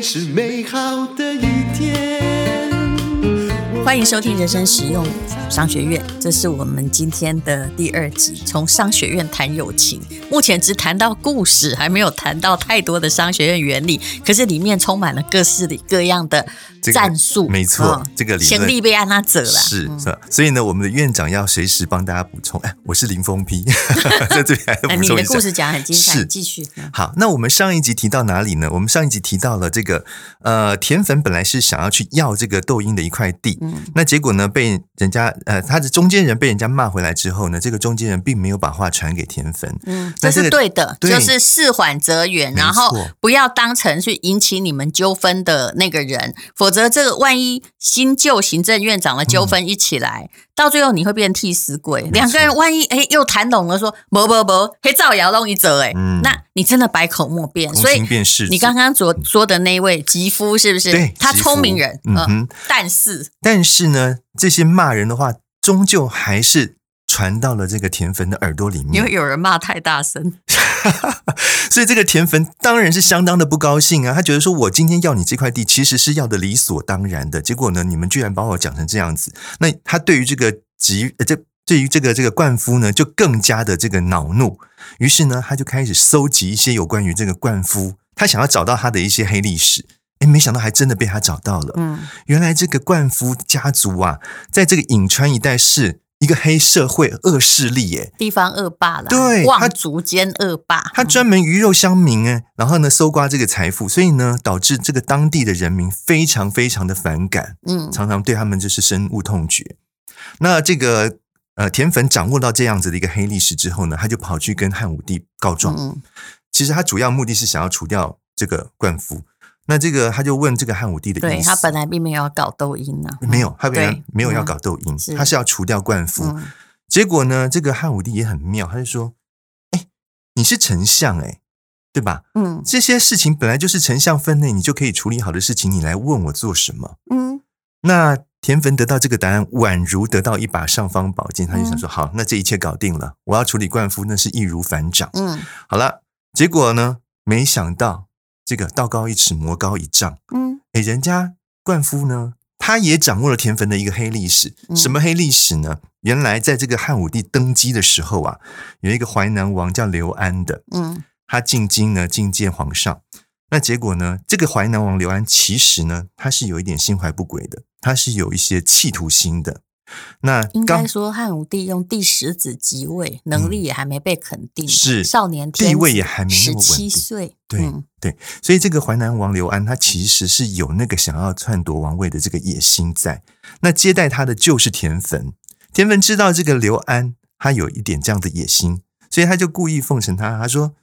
是美好的一天。欢迎收听人生实用商学院，这是我们今天的第二集，从商学院谈友情。目前只谈到故事，还没有谈到太多的商学院原理，可是里面充满了各式各样的。战术没错，哦、这个理论先例被安娜走了，是是吧？所以呢，我们的院长要随时帮大家补充。哎，我是林峰批，在这里还要补充一下。你的故事讲得很精彩，是继续。好，那我们上一集提到哪里呢？我们上一集提到了这个呃，田粉本来是想要去要这个窦婴的一块地，嗯，那结果呢，被人家呃，他的中间人被人家骂回来之后呢，这个中间人并没有把话传给田汾，嗯，这是对的，对就是事缓则圆，然后不要当成去引起你们纠纷的那个人，否则这个万一。新旧行政院长的纠纷一起来，嗯、到最后你会变替死鬼。两个人万一哎又谈拢了，说不不不，黑造谣弄一折哎，嗯、那你真的百口莫辩。所以你刚刚所说的那位吉夫是不是？对，他聪明人，嗯。但是但是呢，这些骂人的话，终究还是传到了这个田汾的耳朵里面，因为有人骂太大声。所以这个田汾当然是相当的不高兴啊！他觉得说，我今天要你这块地，其实是要的理所当然的。结果呢，你们居然把我讲成这样子。那他对于这个吉，呃，这对于这个这个灌夫呢，就更加的这个恼怒。于是呢，他就开始搜集一些有关于这个灌夫，他想要找到他的一些黑历史。哎，没想到还真的被他找到了。嗯，原来这个灌夫家族啊，在这个颍川一带是。一个黑社会恶势力，耶，地方恶霸了，对，望族间恶霸，他专门鱼肉乡民，哎，然后呢，搜刮这个财富，所以呢，导致这个当地的人民非常非常的反感，嗯，常常对他们就是深恶痛绝。那这个呃，田粉掌握到这样子的一个黑历史之后呢，他就跑去跟汉武帝告状。嗯，其实他主要目的是想要除掉这个灌夫。那这个他就问这个汉武帝的意思，对，他本来并没有要搞窦婴呢，没有，他本来没有要搞窦婴，嗯、他是要除掉灌夫。嗯、结果呢，这个汉武帝也很妙，他就说：“哎，你是丞相哎，对吧？嗯，这些事情本来就是丞相分内你就可以处理好的事情，你来问我做什么？嗯，那田汾得到这个答案，宛如得到一把尚方宝剑，他就想说：好，那这一切搞定了，我要处理灌夫，那是易如反掌。嗯，好了，结果呢，没想到。这个道高一尺，魔高一丈。嗯，哎，人家灌夫呢，他也掌握了田汾的一个黑历史。什么黑历史呢？原来在这个汉武帝登基的时候啊，有一个淮南王叫刘安的。嗯，他进京呢，觐见皇上。那结果呢，这个淮南王刘安其实呢，他是有一点心怀不轨的，他是有一些企图心的。那应该说，汉武帝用第十子即位，能力也还没被肯定，是少年地位也还没那么稳定。十七岁，对、嗯、对，所以这个淮南王刘安，他其实是有那个想要篡夺王位的这个野心在。那接待他的就是田汾，田汾知道这个刘安他有一点这样的野心，所以他就故意奉承他，他说：“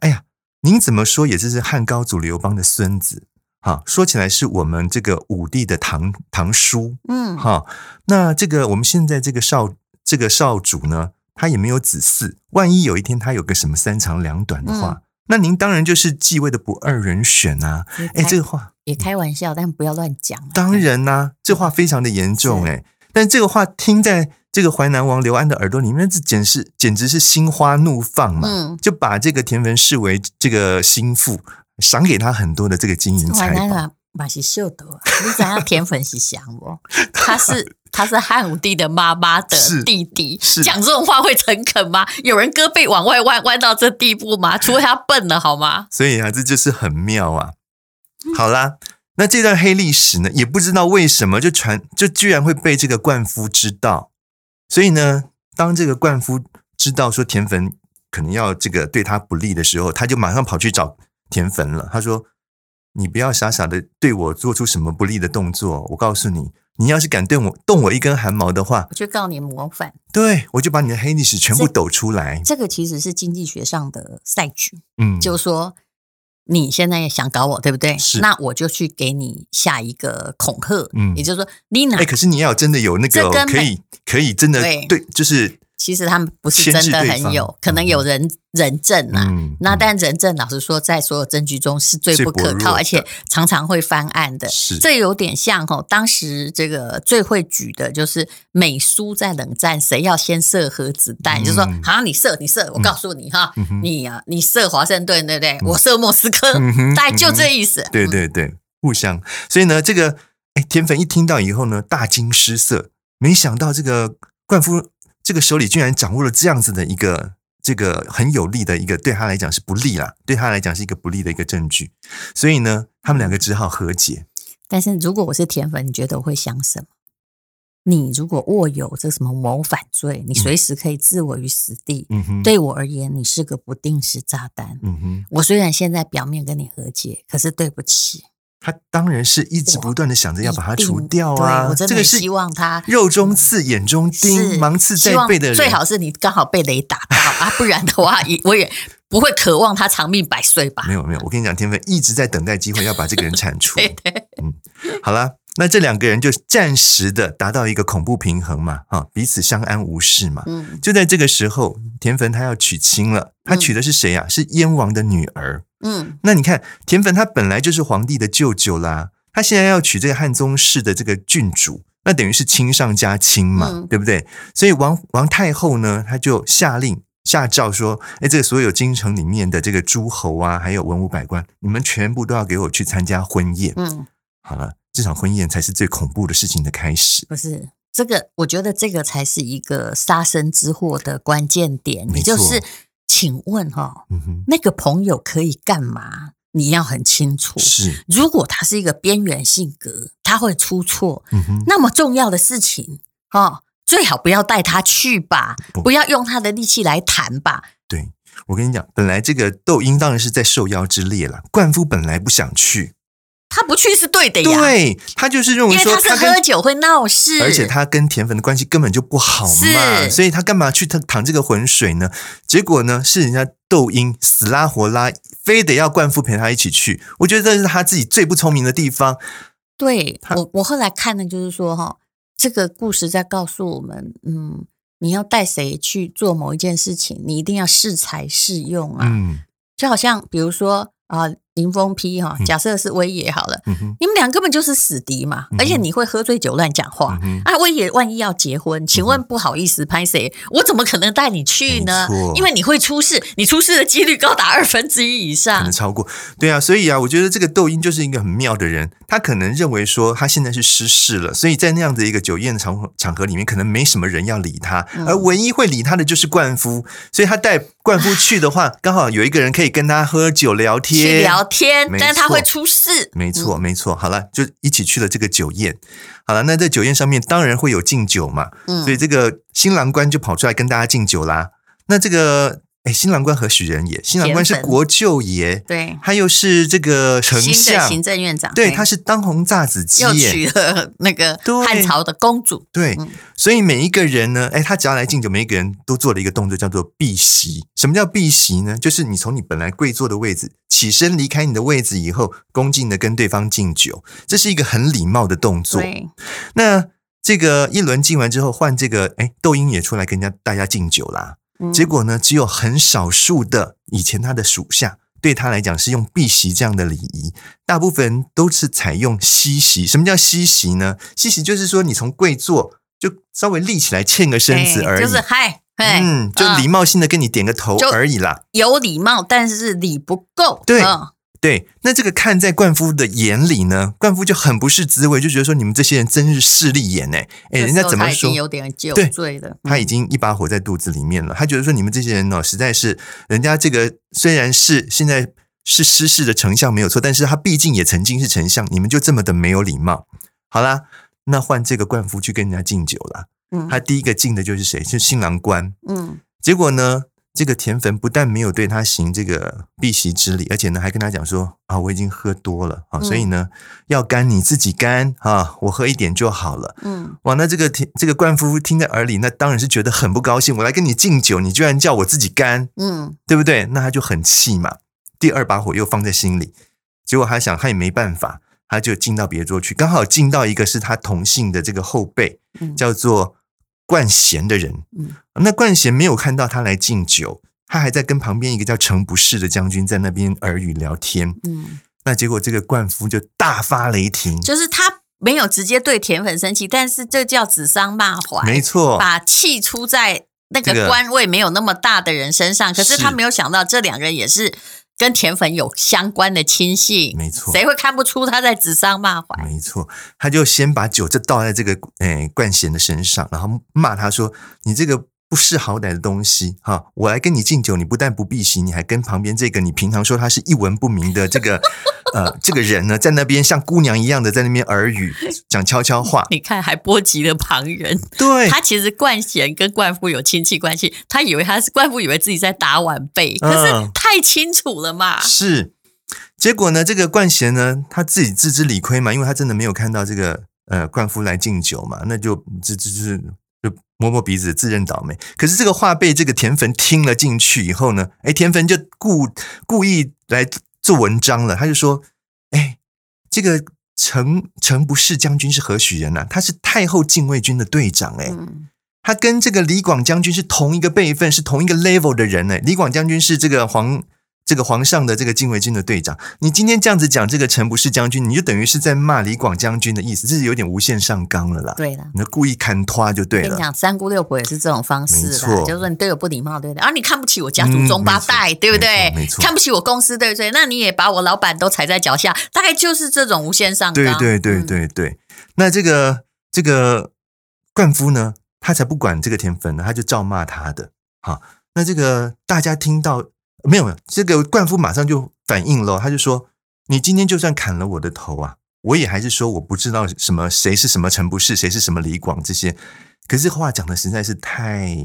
哎呀，您怎么说也是汉高祖刘邦的孙子。”好，说起来是我们这个武帝的堂堂叔，嗯，哈，那这个我们现在这个少这个少主呢，他也没有子嗣，万一有一天他有个什么三长两短的话，嗯、那您当然就是继位的不二人选啊！哎，这个话也开玩笑，但不要乱讲。当然啦、啊，这话非常的严重哎，是但这个话听在这个淮南王刘安的耳朵里面，这简直简直是心花怒放嘛，嗯、就把这个田汾视为这个心腹。赏给他很多的这个金银财宝，马西秀德，你知道田粉是想我？他是他是汉武帝的妈妈的弟弟，讲这种话会诚恳吗？有人胳膊往外弯弯到这地步吗？除非他笨了，好吗？所以啊，这就是很妙啊。好啦，那这段黑历史呢，也不知道为什么就传，就居然会被这个灌夫知道。所以呢，当这个灌夫知道说田汾可能要这个对他不利的时候，他就马上跑去找。田汾了，他说：“你不要傻傻的对我做出什么不利的动作。我告诉你，你要是敢对我动我一根汗毛的话，我就告你谋反。对，我就把你的黑历史全部抖出来。这，这个其实是经济学上的赛局，嗯，就是说你现在也想搞我，对不对？是，那我就去给你下一个恐吓，嗯，也就是说，你哪？哎，可是你要真的有那个可以可以真的对，对，就是。”其实他们不是真的很有，可能有人人证啊。嗯、那但人证老实说，在所有证据中是最不可靠，而且常常会翻案的。是，这有点像哈，当时这个最会举的就是美苏在冷战，谁要先射核子弹？嗯、就是说，好，你射，你射，我告诉你哈，嗯、你啊，你射华盛顿，对不对？嗯、我射莫斯科，嗯、大概就这意思。对对对，互相。所以呢，这个哎，田汾一听到以后呢，大惊失色，没想到这个冠夫。这个手里居然掌握了这样子的一个这个很有利的一个对他来讲是不利啦，对他来讲是一个不利的一个证据，所以呢，他们两个只好和解。但是如果我是田粉，你觉得我会想什么？你如果握有这什么谋反罪，你随时可以置我于死地。嗯哼，对我而言，你是个不定时炸弹。嗯哼，我虽然现在表面跟你和解，可是对不起。他当然是一直不断的想着要把它除掉啊！这个是希望他肉中刺、眼中钉、芒刺在背的人，最好是你刚好被雷打到啊，不然的话，我也不会渴望他长命百岁吧？没有没有，我跟你讲，天分一直在等待机会要把这个人铲除。对对嗯，好了，那这两个人就暂时的达到一个恐怖平衡嘛，啊，彼此相安无事嘛。嗯，就在这个时候，田汾他要娶亲了，他娶的是谁呀、啊？是燕王的女儿。嗯，那你看田汾他本来就是皇帝的舅舅啦，他现在要娶这个汉宗室的这个郡主，那等于是亲上加亲嘛，嗯、对不对？所以王王太后呢，他就下令下诏说：“哎，这个所有京城里面的这个诸侯啊，还有文武百官，你们全部都要给我去参加婚宴。”嗯，好了，这场婚宴才是最恐怖的事情的开始。不是这个，我觉得这个才是一个杀身之祸的关键点，也就是。请问哈，嗯、那个朋友可以干嘛？你要很清楚。是，如果他是一个边缘性格，他会出错。嗯、哼那么重要的事情，哈，最好不要带他去吧，不，不要用他的力气来谈吧。对，我跟你讲，本来这个窦婴当然是在受邀之列了，冠夫本来不想去。他不去是对的呀，对，他就是认为说他，他是喝酒会闹事，而且他跟田粉的关系根本就不好嘛，所以他干嘛去他淌这个浑水呢？结果呢，是人家窦婴死拉活拉，非得要冠夫陪他一起去。我觉得这是他自己最不聪明的地方。对我，我后来看的就是说哈，这个故事在告诉我们，嗯，你要带谁去做某一件事情，你一定要适才适用啊，嗯，就好像比如说啊。林峰批哈，假设是威爷好了，嗯、你们俩根本就是死敌嘛，嗯、而且你会喝醉酒乱讲话、嗯、啊！威爷万一要结婚，请问不好意思，拍谁、嗯？我怎么可能带你去呢？错。因为你会出事，你出事的几率高达二分之一以上，可能超过。对啊，所以啊，我觉得这个窦婴就是一个很妙的人，他可能认为说他现在是失势了，所以在那样的一个酒宴场场合里面，可能没什么人要理他，嗯、而唯一会理他的就是冠夫，所以他带冠夫去的话，刚好有一个人可以跟他喝酒聊天，聊天，但是他会出事。没错，没错。好了，就一起去了这个酒宴。好了，那在酒宴上面当然会有敬酒嘛。嗯，所以这个新郎官就跑出来跟大家敬酒啦。那这个。哎，新郎官何许人也？新郎官是国舅爷，对，他又是这个丞相、行政院长，对，他是当红炸子鸡，又娶了那个汉朝的公主，对，对，所以每一个人呢，哎，他只要来敬酒，每一个人都做了一个动作，叫做避席。什么叫避席呢？就是你从你本来跪坐的位置起身离开你的位置以后，恭敬的跟对方敬酒，这是一个很礼貌的动作。那这个一轮敬完之后，换这个哎，窦婴也出来跟人家大家敬酒啦。结果呢，只有很少数的以前他的属下对他来讲是用避席这样的礼仪，大部分都是采用西席。什么叫西席呢？西席就是说你从跪坐就稍微立起来欠个身子而已，就是嗨，嗯，就礼貌性的跟你点个头而已啦。有礼貌，但是礼不够。对。嗯对，那这个看在冠夫的眼里呢，冠夫就很不是滋味，就觉得说你们这些人真是势利眼哎哎，人家怎么说？有点酒醉了，他已经一把火在肚子里面了。他觉得说你们这些人哦，实在是人家这个虽然是现在是失势的丞相没有错，但是他毕竟也曾经是丞相，你们就这么的没有礼貌。好啦，那换这个冠夫去跟人家敬酒了。嗯，他第一个敬的就是谁？是新郎官。嗯，结果呢？这个田汾不但没有对他行这个避席之礼，而且呢还跟他讲说啊，我已经喝多了啊，所以呢要干你自己干啊，我喝一点就好了。嗯，哇，那这个田这个冠夫听在耳里，那当然是觉得很不高兴。我来跟你敬酒，你居然叫我自己干，嗯，对不对？那他就很气嘛，第二把火又放在心里。结果他想他也没办法，他就进到别桌去，刚好进到一个是他同姓的这个后辈，叫做冠贤的人。嗯，那冠贤没有看到他来敬酒，他还在跟旁边一个叫程不识的将军在那边耳语聊天。嗯，那结果这个冠夫就大发雷霆，就是他没有直接对田粉生气，但是这叫指桑骂槐，没错，把气出在那个官位没有那么大的人身上。这个、可是他没有想到，这两个人也是。跟田粉有相关的亲信，没错，谁会看不出他在指桑骂槐？没错，他就先把酒就倒在这个诶冠贤的身上，然后骂他说：“你这个。”不识好歹的东西，哈！我来跟你敬酒，你不但不避席，你还跟旁边这个你平常说他是一文不名的这个 呃这个人呢，在那边像姑娘一样的在那边耳语，讲悄悄话。你看，还波及了旁人。对，他其实冠贤跟冠夫有亲戚关系，他以为他是冠夫，以为自己在打晚辈，可是太清楚了嘛。是，结果呢，这个冠贤呢，他自己自知理亏嘛，因为他真的没有看到这个呃冠夫来敬酒嘛，那就这这就。摸摸鼻子，自认倒霉。可是这个话被这个田汾听了进去以后呢，哎，田汾就故故意来做文章了。他就说：“哎，这个程程不是将军是何许人啊？他是太后禁卫军的队长。哎，他跟这个李广将军是同一个辈分，是同一个 level 的人。哎，李广将军是这个皇。”这个皇上的这个禁卫军的队长，你今天这样子讲这个程不是将军，你就等于是在骂李广将军的意思，这是有点无限上纲了啦。对啦，你故意看拖就对了。跟你讲，三姑六婆也是这种方式的，没错，就是说你对我不礼貌，对不对？啊，你看不起我家族中八代，嗯、对不对？没错，看不起我公司，对不对？那你也把我老板都踩在脚下，大概就是这种无限上纲。对对对对对。嗯、那这个这个灌夫呢，他才不管这个田汾呢，他就照骂他的。好，那这个大家听到。没有没有，这个冠夫马上就反应了，他就说：“你今天就算砍了我的头啊，我也还是说我不知道什么谁是什么陈不是，谁是什么李广这些。可是话讲的实在是太，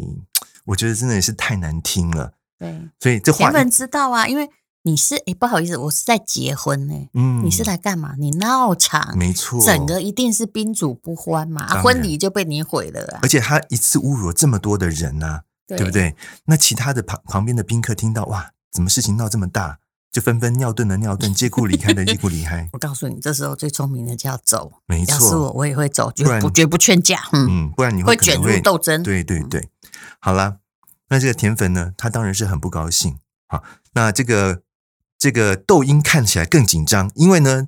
我觉得真的是太难听了。对，所以这话你们知道啊，因为你是哎，不好意思，我是在结婚呢。嗯，你是来干嘛？你闹场，没错，整个一定是宾主不欢嘛，啊、婚礼就被你毁了、啊。而且他一次侮辱了这么多的人呐、啊。”对不对？那其他的旁旁边的宾客听到哇，怎么事情闹这么大，就纷纷尿遁的尿遁，借故离开的 借故离开。我告诉你，这时候最聪明的就要走。没错，要是我，我也会走，绝不绝不劝架。嗯嗯，不然你会会卷入斗争。对对对，好啦，那这个田汾呢，他当然是很不高兴。好，那这个这个窦婴看起来更紧张，因为呢，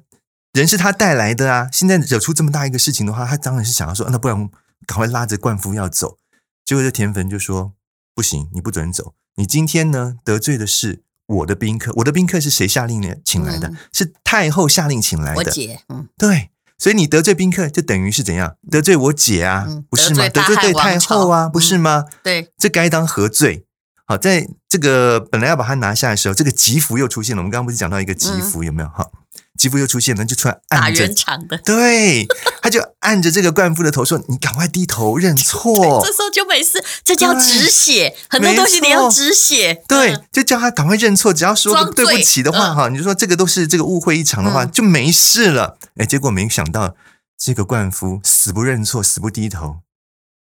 人是他带来的啊，现在惹出这么大一个事情的话，他当然是想要说，那不然赶快拉着灌夫要走。结果这田汾就说。不行，你不准走。你今天呢，得罪的是我的宾客，我的宾客是谁下令呢？请来的、嗯、是太后下令请来的。我姐，嗯，对，所以你得罪宾客，就等于是怎样？得罪我姐啊，嗯、不是吗？得罪对太后啊，不是吗？嗯、对，这该当何罪？好，在这个本来要把它拿下的时候，这个吉福又出现了。我们刚刚不是讲到一个吉福、嗯、有没有？哈。吉福又出现了，就突然按着，对，他就按着这个冠夫的头说：“你赶快低头认错。”这时候就没事，这叫止血。很多东西你要止血，对，就叫他赶快认错。只要说个对不起的话，哈，你就说这个都是这个误会一场的话，就没事了。哎，结果没想到这个冠夫死不认错，死不低头，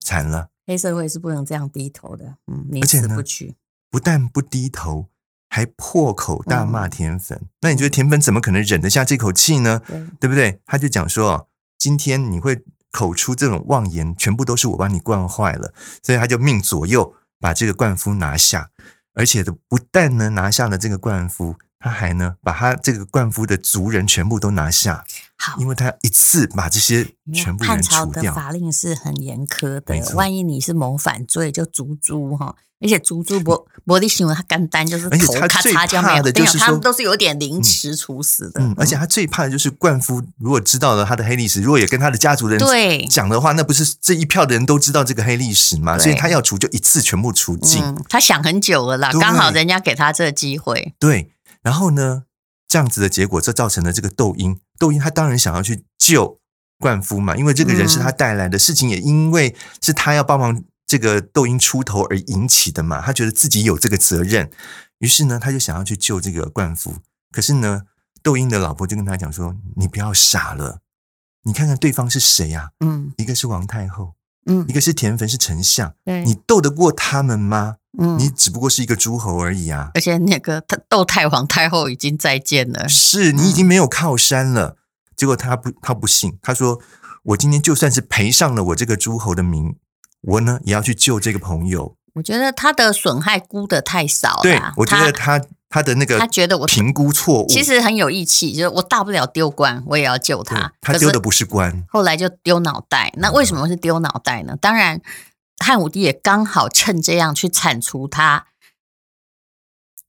惨了。黑社会是不能这样低头的，嗯，你死不去，不但不低头。还破口大骂田粉，嗯、那你觉得田粉怎么可能忍得下这口气呢？对，对不对？他就讲说，今天你会口出这种妄言，全部都是我把你惯坏了，所以他就命左右把这个冠夫拿下，而且不但呢拿下了这个冠夫，他还呢把他这个冠夫的族人全部都拿下。好，因为他一次把这些全部人除掉。汉朝的法令是很严苛的，万一你是谋反罪，就诛诸哈。而且诛诸伯伯利新闻，他干单就是头咔嚓就没有，就是他们都是有点凌迟处死的。嗯，而且他最怕的就是冠夫，如果知道了他的黑历史，如果也跟他的家族人对讲的话，那不是这一票的人都知道这个黑历史吗？所以他要除就一次全部除尽。他想很久了啦，刚好人家给他这个机会。对，然后呢，这样子的结果，这造成了这个窦婴，窦婴他当然想要去救冠夫嘛，因为这个人是他带来的事情，也因为是他要帮忙。这个窦婴出头而引起的嘛，他觉得自己有这个责任，于是呢，他就想要去救这个灌夫。可是呢，窦婴的老婆就跟他讲说：“你不要傻了，你看看对方是谁呀？嗯，一个是王太后，嗯，一个是田汾是丞相，对，你斗得过他们吗？嗯，你只不过是一个诸侯而已啊。而且那个他窦太皇太后已经再见了，是你已经没有靠山了。结果他不，他不信，他说：我今天就算是赔上了我这个诸侯的名。”我呢也要去救这个朋友。我觉得他的损害估的太少了。对，我觉得他他的那个，他觉得我评估错误，其实很有义气，就是我大不了丢官，我也要救他。他丢的不是官，后来就丢脑袋。那为什么是丢脑袋呢？嗯、当然，汉武帝也刚好趁这样去铲除他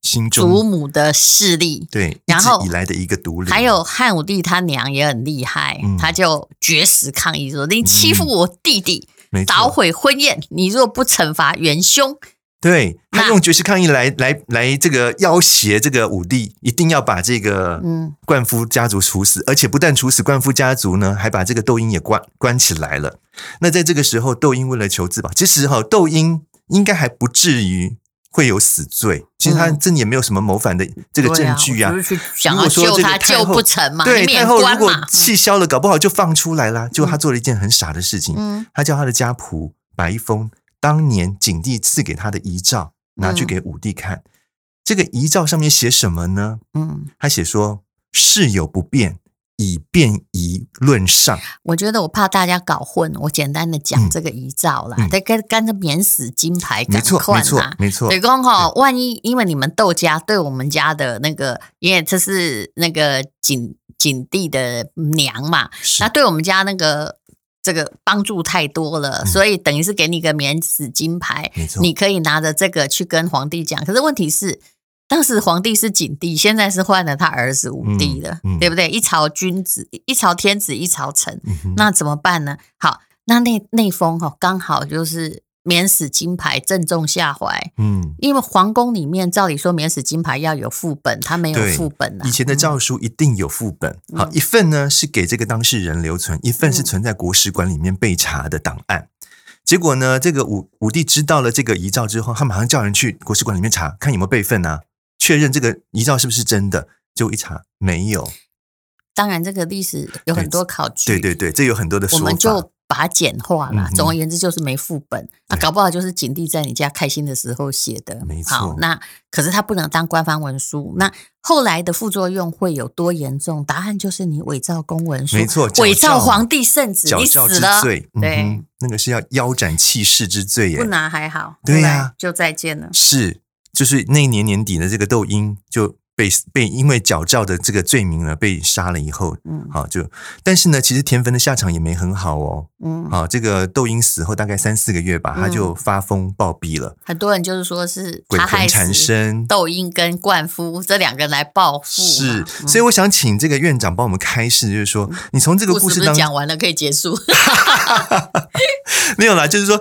心中祖母的势力。对，然后以来的一个独立。还有汉武帝他娘也很厉害，嗯、他就绝食抗议说：“你欺负我弟弟。嗯”捣毁婚宴，你若不惩罚元凶，对，他用绝食抗议来来来这个要挟这个武帝，一定要把这个嗯冠夫家族处死，嗯、而且不但处死冠夫家族呢，还把这个窦婴也关关起来了。那在这个时候，窦婴为了求自保，其实哈，窦婴应该还不至于。会有死罪，其实他真的也没有什么谋反的这个证据啊。如果说这个救不成嘛，对，太后如果气消了，搞不好就放出来了。就他做了一件很傻的事情，他叫他的家仆把一封当年景帝赐给他的遗诏拿去给武帝看。这个遗诏上面写什么呢？嗯，他写说事有不便。以便宜论上，我觉得我怕大家搞混，我简单的讲这个遗诏啦，得跟跟着免死金牌赶快啦，没错，没错。对公哈，万一因为你们窦家对我们家的那个，因为这是那个景景帝的娘嘛，那对我们家那个这个帮助太多了，嗯、所以等于是给你个免死金牌，你可以拿着这个去跟皇帝讲。可是问题是。当时皇帝是景帝，现在是换了他儿子武帝了，嗯嗯、对不对？一朝君子，一朝天子一朝臣，嗯、那怎么办呢？好，那那那封哈，刚好就是免死金牌，正中下怀。嗯，因为皇宫里面照理说免死金牌要有副本，他没有副本啊。以前的诏书一定有副本，嗯、好，一份呢是给这个当事人留存，一份是存在国史馆里面备查的档案。嗯、结果呢，这个武武帝知道了这个遗诏之后，他马上叫人去国史馆里面查，看有没有备份啊。确认这个遗诏是不是真的，就一查没有。当然，这个历史有很多考据。对对对，这有很多的说法。我们就把它简化了。嗯、总而言之，就是没副本。那、啊、搞不好就是景帝在你家开心的时候写的。没错。好，那可是他不能当官方文书。那后来的副作用会有多严重？答案就是你伪造公文书，没错，伪造皇帝圣旨，你死了。罪对，那个是要腰斩弃市之罪耶。不拿还好。对呀、啊，就再见了。是。就是那年年底的这个痘印就被被因为矫诏的这个罪名呢被杀了以后，嗯，好就，但是呢，其实田汾的下场也没很好哦，嗯，好，这个窦婴死后大概三四个月吧，他就发疯暴毙了。很多人就是说是鬼魂缠身，窦婴跟灌夫这两个人来报复。是，所以我想请这个院长帮我们开示，就是说，你从这个故事当中讲完了可以结束。没有啦，就是说，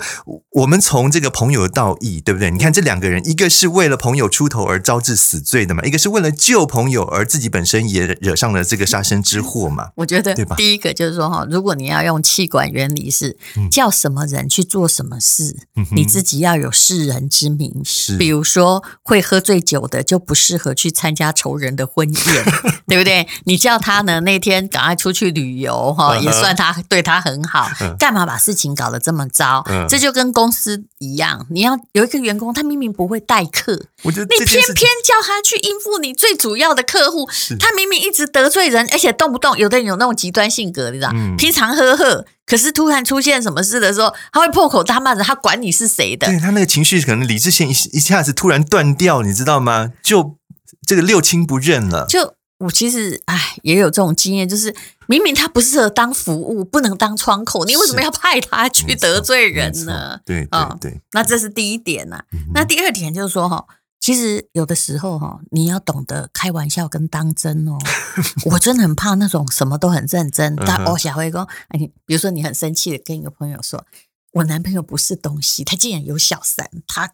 我们从这个朋友的道义，对不对？你看这两个人，一个是为了朋友出头而招致死罪的嘛，一个是为了救朋友而自己本身也惹上了这个杀身之祸嘛。我觉得，对吧？第一个就是说哈，如果你要用气管原理是叫什么人去做什么事，嗯、你自己要有世人之名。是，比如说会喝醉酒的就不适合去参加仇人的婚宴，对不对？你叫他呢那天赶快出去旅游哈，也算他对他很好。干嘛把事情搞得这么糟？嗯、这就跟公司一样，你要有一个员工，他明明不会待客，我觉得你偏偏叫他去应付你最主要的客户，他明明一直得罪人，而且动不动有的人有那种极端性格，你知道？嗯、平常呵呵，可是突然出现什么事的时候，他会破口大骂人，他管你是谁的？对，他那个情绪可能理智线一一下子突然断掉，你知道吗？就这个六亲不认了。就我其实哎，也有这种经验，就是。明明他不适合当服务，不能当窗口，你为什么要派他去得罪人呢？对对对，那这是第一点呐、啊。嗯、那第二点就是说哈，其实有的时候哈，你要懂得开玩笑跟当真哦。我真的很怕那种什么都很认真，但我小辉哥，哎，比如说你很生气的跟一个朋友说，我男朋友不是东西，他竟然有小三，他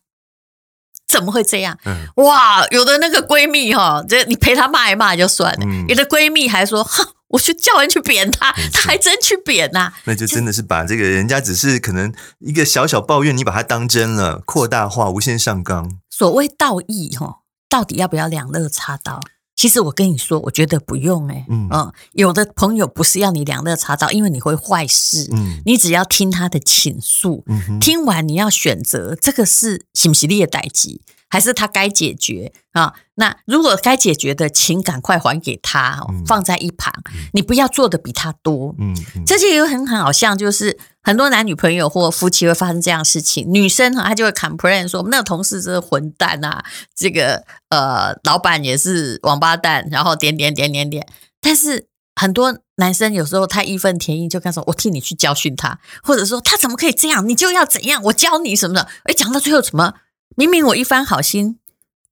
怎么会这样？嗯、哇，有的那个闺蜜哈，这你陪她骂一骂就算了，嗯、有的闺蜜还说哈。我去叫人去扁他，他还真去扁呐、啊！那就真的是把这个人家只是可能一个小小抱怨，你把他当真了，扩大化，无限上纲。所谓道义哈，到底要不要两肋插刀？其实我跟你说，我觉得不用哎、欸。嗯，嗯，有的朋友不是要你两肋插刀，因为你会坏事。嗯，你只要听他的倾诉，嗯、听完你要选择这个是是不是你的代志。还是他该解决啊？那如果该解决的，请赶快还给他，放在一旁，嗯、你不要做的比他多。嗯，嗯这就有很很好像，就是很多男女朋友或夫妻会发生这样的事情，女生哈，她就会 complain 说，我们那个同事真是混蛋啊，这个呃，老板也是王八蛋，然后点点点点点。但是很多男生有时候太义愤填膺，就跟他说，我替你去教训他，或者说他怎么可以这样，你就要怎样，我教你什么的。哎，讲到最后什么？明明我一番好心，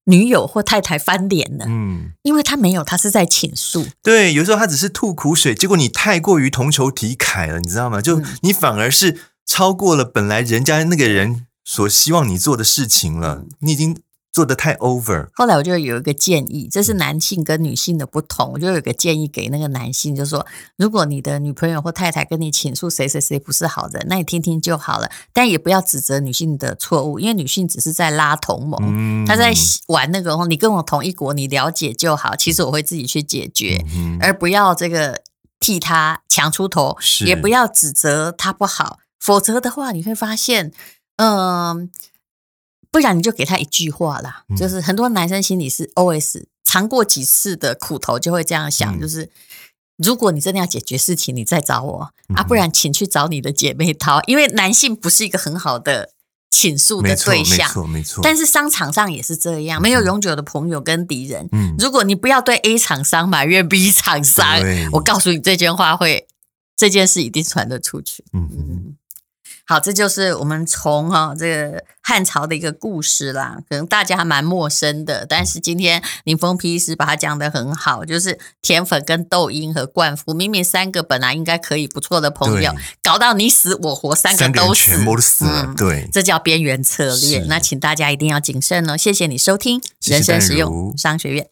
女友或太太翻脸了，嗯，因为他没有，他是在倾诉。对，有时候他只是吐苦水，结果你太过于同仇敌忾了，你知道吗？就你反而是超过了本来人家那个人所希望你做的事情了，你已经。做得太 over。后来我就有一个建议，这是男性跟女性的不同。我就有一个建议给那个男性，就是说，如果你的女朋友或太太跟你倾诉谁谁谁不是好人，那你听听就好了，但也不要指责女性的错误，因为女性只是在拉同盟，她在玩那个，你跟我同一国，你了解就好。其实我会自己去解决，而不要这个替他强出头，也不要指责他不好，否则的话你会发现，嗯。不然你就给他一句话啦，嗯、就是很多男生心里是 OS，尝过几次的苦头就会这样想，嗯、就是如果你真的要解决事情，你再找我、嗯、啊，不然请去找你的姐妹淘，因为男性不是一个很好的倾诉的对象，没错没错。但是商场上也是这样，没有永久的朋友跟敌人。嗯，如果你不要对 A 厂商埋怨 B 厂商，我告诉你这件话会，这件事一定传得出去。嗯嗯。好，这就是我们从哈这个汉朝的一个故事啦，可能大家还蛮陌生的，但是今天林峰皮医师把它讲得很好，就是甜粉跟窦婴和灌夫，明明三个本来应该可以不错的朋友，搞到你死我活，三个都死，全部都死了，嗯、对，这叫边缘策略。那请大家一定要谨慎哦。谢谢你收听人生实用商学院。